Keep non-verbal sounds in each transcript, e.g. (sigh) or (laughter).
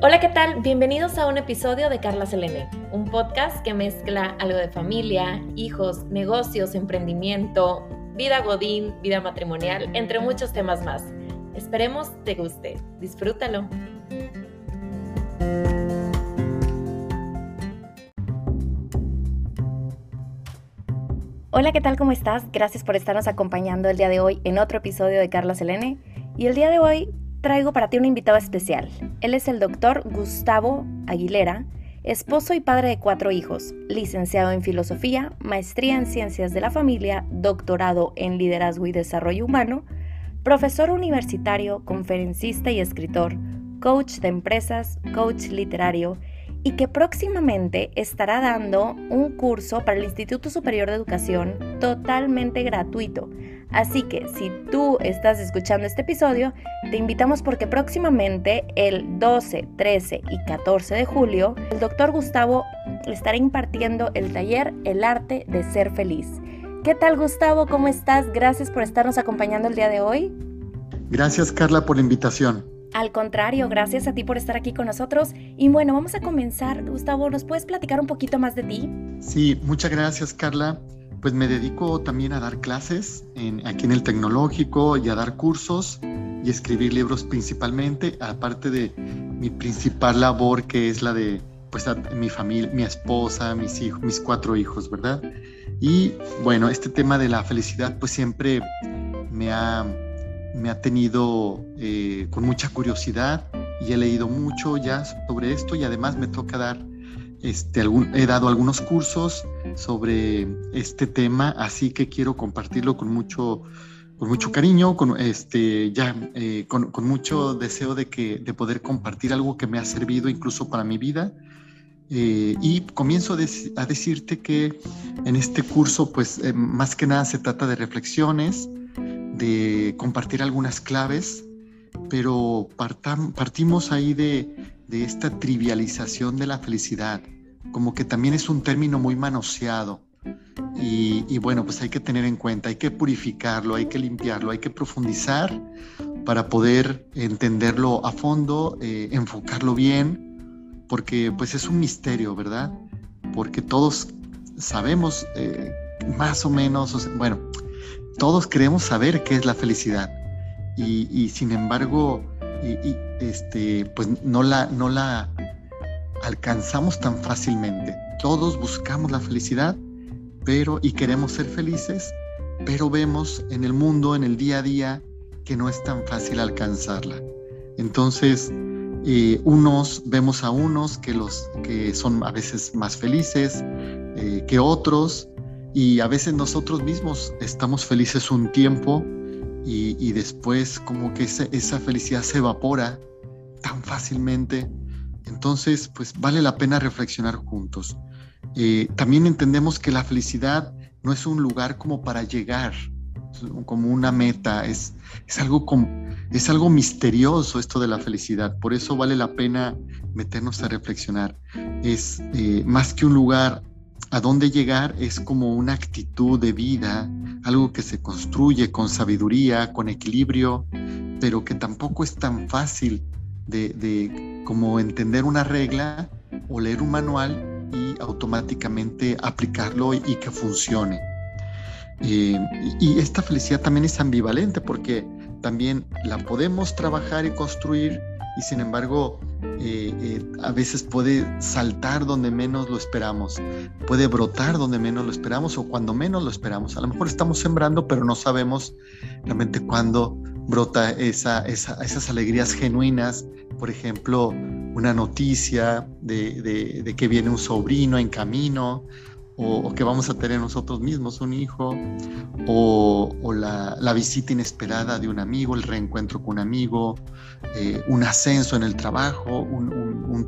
Hola, ¿qué tal? Bienvenidos a un episodio de Carla Selene, un podcast que mezcla algo de familia, hijos, negocios, emprendimiento, vida godín, vida matrimonial, entre muchos temas más. Esperemos te guste. Disfrútalo. Hola, ¿qué tal? ¿Cómo estás? Gracias por estarnos acompañando el día de hoy en otro episodio de Carla Selene. Y el día de hoy traigo para ti un invitado especial. Él es el doctor Gustavo Aguilera, esposo y padre de cuatro hijos, licenciado en filosofía, maestría en ciencias de la familia, doctorado en liderazgo y desarrollo humano, profesor universitario, conferencista y escritor, coach de empresas, coach literario y que próximamente estará dando un curso para el Instituto Superior de Educación totalmente gratuito Así que si tú estás escuchando este episodio, te invitamos porque próximamente el 12, 13 y 14 de julio, el doctor Gustavo estará impartiendo el taller El arte de ser feliz. ¿Qué tal Gustavo? ¿Cómo estás? Gracias por estarnos acompañando el día de hoy. Gracias Carla por la invitación. Al contrario, gracias a ti por estar aquí con nosotros. Y bueno, vamos a comenzar. Gustavo, ¿nos puedes platicar un poquito más de ti? Sí, muchas gracias Carla pues me dedico también a dar clases aquí en el tecnológico y a dar cursos y escribir libros principalmente, aparte de mi principal labor que es la de pues mi familia, mi esposa, mis hijos, mis cuatro hijos, ¿verdad? Y bueno, este tema de la felicidad pues siempre me ha, me ha tenido eh, con mucha curiosidad y he leído mucho ya sobre esto y además me toca dar este, he dado algunos cursos sobre este tema, así que quiero compartirlo con mucho, con mucho cariño, con, este, ya, eh, con, mucho deseo de, que, de poder compartir algo que me ha servido incluso para mi vida. Eh, y comienzo a, decirte que en este curso, pues eh, más que nada se trata de reflexiones, de compartir algunas claves, pero partimos ahí de, de esta trivialización de la felicidad, como que también es un término muy manoseado. Y, bueno, pues hay que tener en cuenta, hay que purificarlo, hay que limpiarlo, hay que profundizar para poder entenderlo a fondo, eh, enfocarlo bien, porque pues es un misterio, ¿verdad? Porque todos sabemos eh, más o menos, bueno, todos queremos saber qué es la felicidad y, sin embargo, y, este, pues no la, no la alcanzamos tan fácilmente. Todos buscamos la felicidad, pero y queremos ser felices, pero vemos en el mundo, en el día a día, que no es tan fácil alcanzarla. Entonces, eh, unos vemos a unos que los que son a veces más felices eh, que otros y a veces nosotros mismos estamos felices un tiempo y, después como que esa felicidad se evapora tan fácilmente entonces, pues vale la pena reflexionar juntos. Eh, también entendemos que la felicidad no es un lugar como para llegar, como una meta, es, es, algo, es algo misterioso esto de la felicidad, por eso vale la pena meternos a reflexionar. Es eh, más que un lugar a dónde llegar, es como una actitud de vida, algo que se construye con sabiduría, con equilibrio, pero que tampoco es tan fácil de, como entender una regla o leer un manual y automáticamente aplicarlo y, que funcione. Eh, y esta felicidad también es ambivalente porque también la podemos trabajar y construir y sin embargo eh, eh, a veces puede saltar donde menos lo esperamos, puede brotar donde menos lo esperamos o cuando menos lo esperamos. A lo mejor estamos sembrando pero no sabemos realmente cuándo brota esa, esas alegrías genuinas por ejemplo, una noticia de, que viene un sobrino en camino, o, que vamos a tener nosotros mismos un hijo, o, la, visita inesperada de un amigo, el reencuentro con un amigo, eh, un ascenso en el trabajo, un,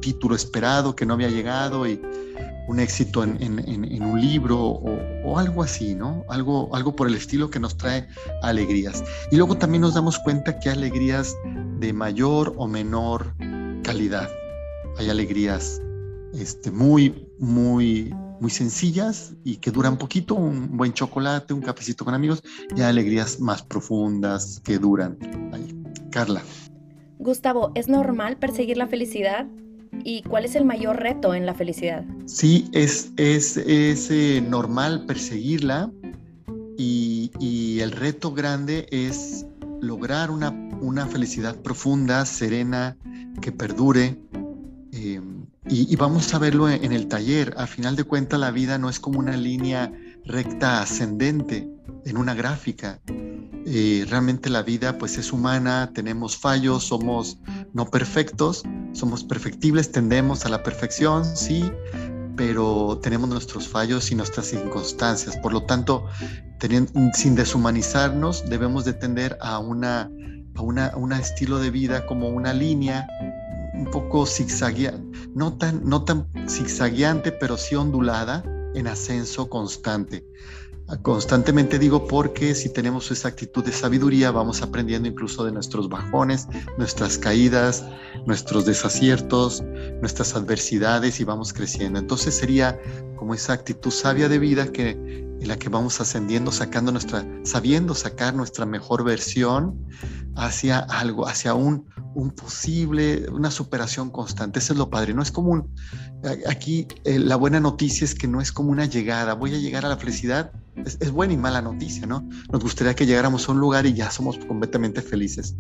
título esperado que no había llegado y un éxito en, un libro o, algo así, ¿no? Algo, algo por el estilo que nos trae alegrías. Y luego también nos damos cuenta que hay alegrías de mayor o menor calidad. Hay alegrías este, muy, muy, muy sencillas y que duran poquito, un buen chocolate, un cafecito con amigos, y alegrías más profundas que duran. Ahí. Carla. Gustavo, ¿es normal perseguir la felicidad? ¿Y cuál es el mayor reto en la felicidad? Sí, es, es, es eh, normal perseguirla y, y, el reto grande es lograr una, una felicidad profunda, serena, que perdure. Eh, y, vamos a verlo en, el taller. A final de cuentas, la vida no es como una línea recta ascendente en una gráfica. Eh, realmente la vida pues es humana, tenemos fallos, somos no perfectos, somos perfectibles, tendemos a la perfección, sí, pero tenemos nuestros fallos y nuestras circunstancias. Por lo tanto, sin deshumanizarnos, debemos de tender a una, a una, un estilo de vida como una línea un poco zigzagueante, no tan, no tan zigzagueante, pero sí ondulada en ascenso constante. Constantemente digo porque si tenemos esa actitud de sabiduría vamos aprendiendo incluso de nuestros bajones, nuestras caídas, nuestros desaciertos, nuestras adversidades y vamos creciendo. Entonces sería como esa actitud sabia de vida que en la que vamos ascendiendo, sacando nuestra, sabiendo sacar nuestra mejor versión hacia algo, hacia un, un posible, una superación constante. Eso es lo padre. No es como un, aquí eh, la buena noticia es que no es como una llegada. Voy a llegar a la felicidad. Es, buena y mala noticia, ¿no? Nos gustaría que llegáramos a un lugar y ya somos completamente felices.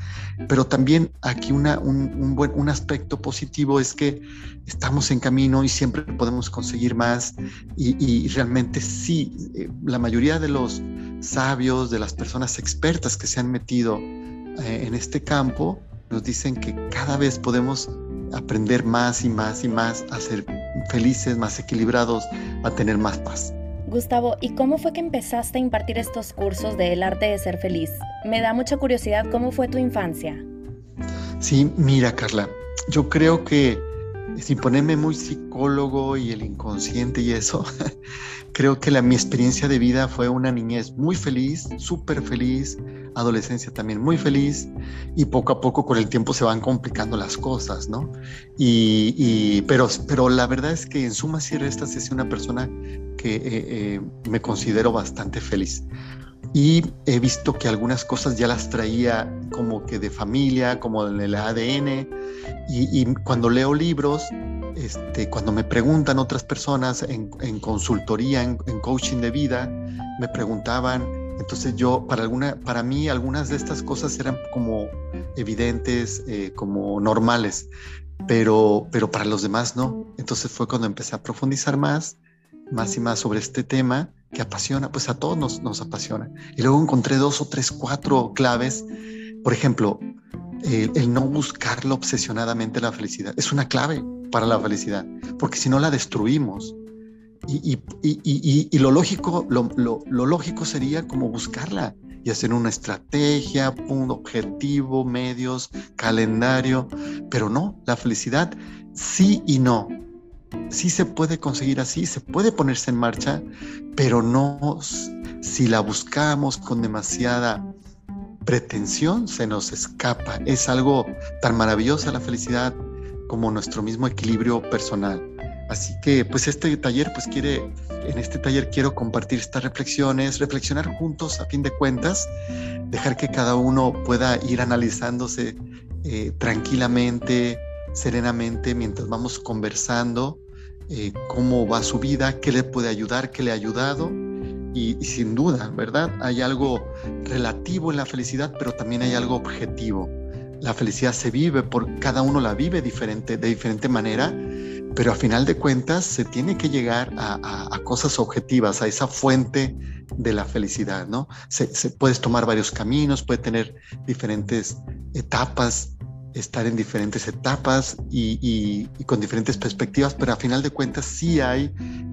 Pero también aquí una, un, un, buen, un aspecto positivo es que estamos en camino y siempre podemos conseguir más. Y, y realmente sí, eh, la mayoría de los sabios, de las personas expertas que se han metido eh, en este campo, nos dicen que cada vez podemos aprender más y más y más a ser felices, más equilibrados, a tener más paz. Gustavo, ¿y cómo fue que empezaste a impartir estos cursos del arte de ser feliz? Me da mucha curiosidad cómo fue tu infancia. Sí, mira Carla, yo creo que sin ponerme muy psicólogo y el inconsciente y eso, (laughs) creo que la, mi experiencia de vida fue una niñez muy feliz, súper feliz, adolescencia también muy feliz y poco a poco con el tiempo se van complicando las cosas, ¿no? Y, pero, pero la verdad es que en suma y restas es una persona que eh, eh, me considero bastante feliz. Y he visto que algunas cosas ya las traía como que de familia, como en el ADN. Y, y cuando leo libros, este, cuando me preguntan otras personas en, en consultoría, en, en coaching de vida, me preguntaban entonces yo, para, alguna, para mí, algunas de estas cosas eran como evidentes, eh, como normales, pero, pero para los demás no. Entonces fue cuando empecé a profundizar más, más y más sobre este tema que apasiona, pues a todos nos, nos apasiona. Y luego encontré dos o tres, cuatro claves. Por ejemplo, el, no buscarlo obsesionadamente la felicidad. Es una clave para la felicidad, porque si no la destruimos. Y, y, lo, lógico, lo, lo, lógico sería como buscarla y hacer una estrategia, un objetivo, medios, calendario, pero no, la felicidad sí y no. Sí se puede conseguir así, se puede ponerse en marcha, pero no si la buscamos con demasiada pretensión, se nos escapa. Es algo tan maravillosa la felicidad como nuestro mismo equilibrio personal. Así que pues este taller pues quiere, en este taller quiero compartir estas reflexiones, reflexionar juntos a fin de cuentas, dejar que cada uno pueda ir analizándose eh, tranquilamente, serenamente, mientras vamos conversando eh, cómo va su vida, qué le puede ayudar, qué le ha ayudado. Y, sin duda, ¿verdad? Hay algo relativo en la felicidad, pero también hay algo objetivo. La felicidad se vive, por cada uno la vive diferente, de diferente manera, pero a final de cuentas se tiene que llegar a, cosas objetivas, a esa fuente de la felicidad, ¿no? Se, puedes tomar varios caminos, puede tener diferentes etapas, estar en diferentes etapas y, con diferentes perspectivas, pero a final de cuentas sí hay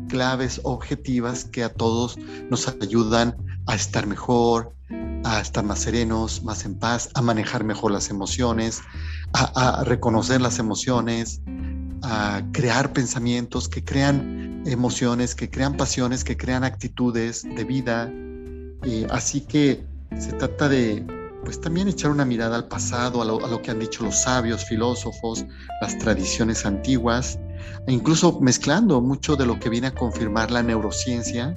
claves objetivas que a todos nos ayudan a estar mejor, a estar más serenos, más en paz, a manejar mejor las emociones, a reconocer las emociones, a crear pensamientos que crean emociones, que crean pasiones, que crean actitudes de vida. Y así que se trata de, pues también echar una mirada al pasado, a lo, que han dicho los sabios, filósofos, las tradiciones antiguas, e incluso mezclando mucho de lo que viene a confirmar la neurociencia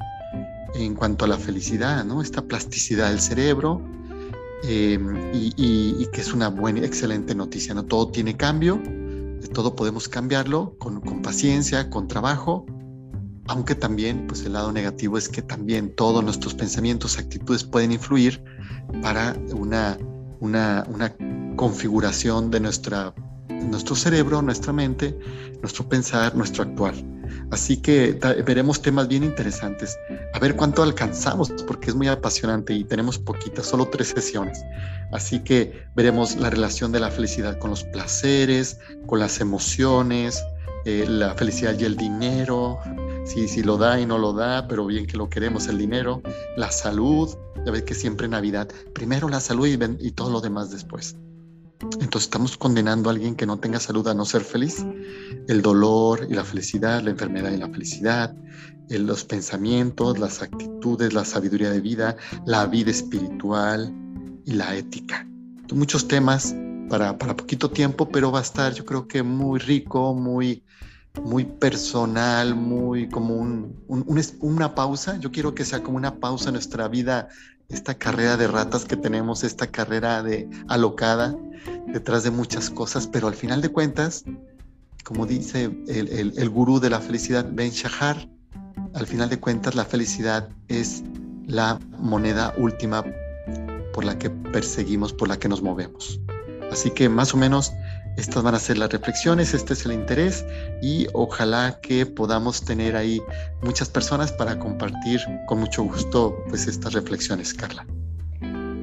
en cuanto a la felicidad, ¿no? Esta plasticidad del cerebro, em, y, que es una buena, excelente noticia. ¿no? Todo tiene cambio, todo podemos cambiarlo con, con paciencia, con trabajo, aunque también pues el lado negativo es que también todos nuestros pensamientos, actitudes pueden influir para una, una, una configuración de nuestra, nuestro cerebro, nuestra mente, nuestro pensar, nuestro actuar. Así que veremos temas bien interesantes. A ver cuánto alcanzamos, porque es muy apasionante y tenemos poquitas, solo tres sesiones. Así que veremos la relación de la felicidad con los placeres, con las emociones, eh, la felicidad y el dinero, si, si lo da y no lo da, pero bien que lo queremos, el dinero, la salud, ya ves que siempre Navidad, primero la salud y, y todo lo demás después. Entonces estamos condenando a alguien que no tenga salud a no ser feliz. El dolor y la felicidad, la enfermedad y la felicidad, los pensamientos, las actitudes, la sabiduría de vida, la vida espiritual y la ética. Muchos temas para, para poquito tiempo, pero va a estar yo creo que muy rico, muy, muy personal, muy como un, una pausa. Yo quiero que sea como una pausa en nuestra vida, esta carrera de ratas que tenemos, esta carrera de alocada detrás de muchas cosas, pero al final de cuentas, como dice el, el, gurú de la felicidad, Ben Shahar, al final de cuentas la felicidad es la moneda última por la que perseguimos, por la que nos movemos. Así que más o menos estas van a ser las reflexiones, este es el interés y ojalá que podamos tener ahí muchas personas para compartir con mucho gusto pues estas reflexiones, Carla.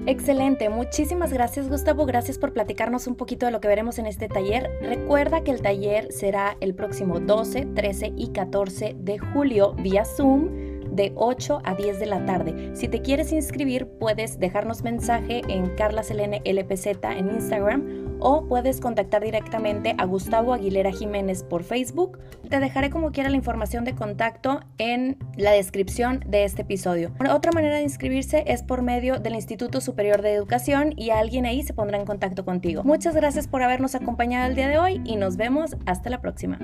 Excelente, muchísimas gracias Gustavo, gracias por platicarnos un poquito de lo que veremos en este taller. Recuerda que el taller será el próximo 12, 13 y 14 de julio vía Zoom de 8 a 10 de la tarde. Si te quieres inscribir, puedes dejarnos mensaje en Carla Selene LPZ en Instagram o puedes contactar directamente a Gustavo Aguilera Jiménez por Facebook. Te dejaré como quiera la información de contacto en la descripción de este episodio. Otra manera de inscribirse es por medio del Instituto Superior de Educación y alguien ahí se pondrá en contacto contigo. Muchas gracias por habernos acompañado el día de hoy y nos vemos hasta la próxima.